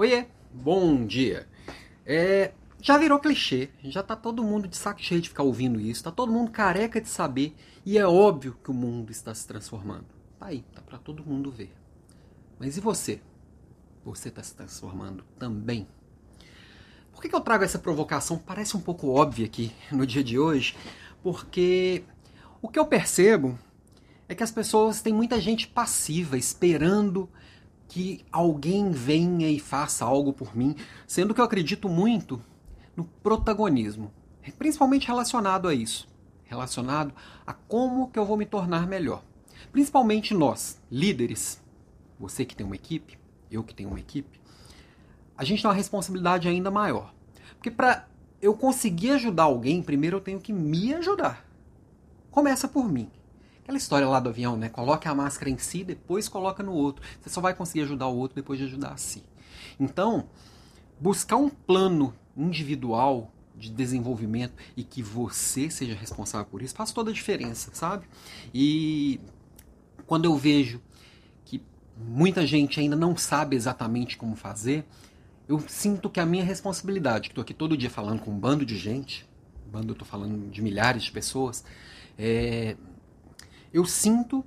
Oiê, bom dia. É, já virou clichê, já tá todo mundo de saco cheio de ficar ouvindo isso, tá todo mundo careca de saber e é óbvio que o mundo está se transformando. Tá aí, tá para todo mundo ver. Mas e você? Você está se transformando também? Por que, que eu trago essa provocação? Parece um pouco óbvia aqui no dia de hoje, porque o que eu percebo é que as pessoas têm muita gente passiva, esperando que alguém venha e faça algo por mim, sendo que eu acredito muito no protagonismo, principalmente relacionado a isso, relacionado a como que eu vou me tornar melhor. Principalmente nós, líderes, você que tem uma equipe, eu que tenho uma equipe, a gente tem uma responsabilidade ainda maior. Porque para eu conseguir ajudar alguém, primeiro eu tenho que me ajudar. Começa por mim. Aquela história lá do avião, né? Coloque a máscara em si, depois coloca no outro. Você só vai conseguir ajudar o outro depois de ajudar a si. Então, buscar um plano individual de desenvolvimento e que você seja responsável por isso faz toda a diferença, sabe? E quando eu vejo que muita gente ainda não sabe exatamente como fazer, eu sinto que a minha responsabilidade, que estou aqui todo dia falando com um bando de gente, bando eu estou falando de milhares de pessoas, é, eu sinto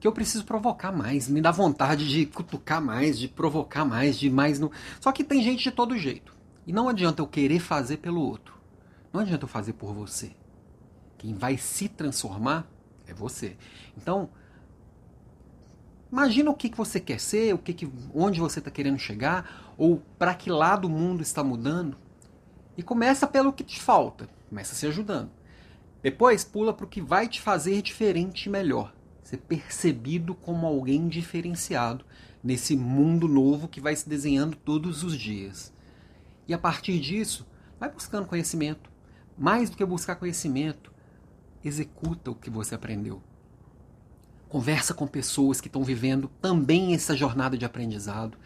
que eu preciso provocar mais, me dá vontade de cutucar mais, de provocar mais, de mais no. Só que tem gente de todo jeito. E não adianta eu querer fazer pelo outro. Não adianta eu fazer por você. Quem vai se transformar é você. Então, imagina o que, que você quer ser, o que, que onde você está querendo chegar, ou para que lado o mundo está mudando. E começa pelo que te falta. Começa se ajudando. Depois pula para o que vai te fazer diferente e melhor. Ser percebido como alguém diferenciado nesse mundo novo que vai se desenhando todos os dias. E a partir disso, vai buscando conhecimento. Mais do que buscar conhecimento, executa o que você aprendeu. Conversa com pessoas que estão vivendo também essa jornada de aprendizado.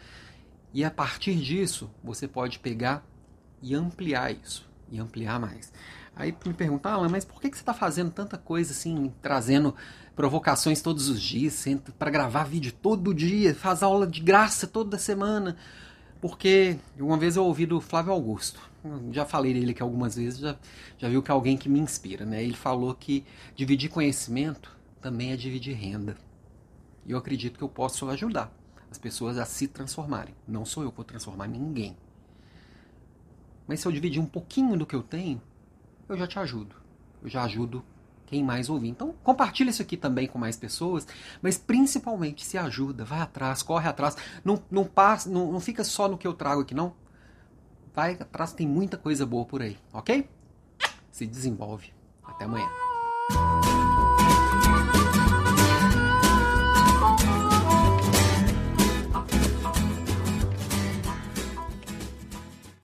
E a partir disso, você pode pegar e ampliar isso. E ampliar mais. Aí me pergunta, Alan, mas por que, que você está fazendo tanta coisa assim, trazendo provocações todos os dias, para gravar vídeo todo dia, faz aula de graça toda semana? Porque uma vez eu ouvi do Flávio Augusto, já falei dele aqui algumas vezes, já, já viu que é alguém que me inspira, né? Ele falou que dividir conhecimento também é dividir renda. E eu acredito que eu posso ajudar as pessoas a se transformarem. Não sou eu que vou transformar ninguém. Mas se eu dividir um pouquinho do que eu tenho, eu já te ajudo. Eu já ajudo quem mais ouvir. Então, compartilha isso aqui também com mais pessoas, mas principalmente se ajuda, vai atrás, corre atrás. Não, não, passa, não, não fica só no que eu trago aqui, não. Vai atrás, tem muita coisa boa por aí, ok? Se desenvolve. Até amanhã.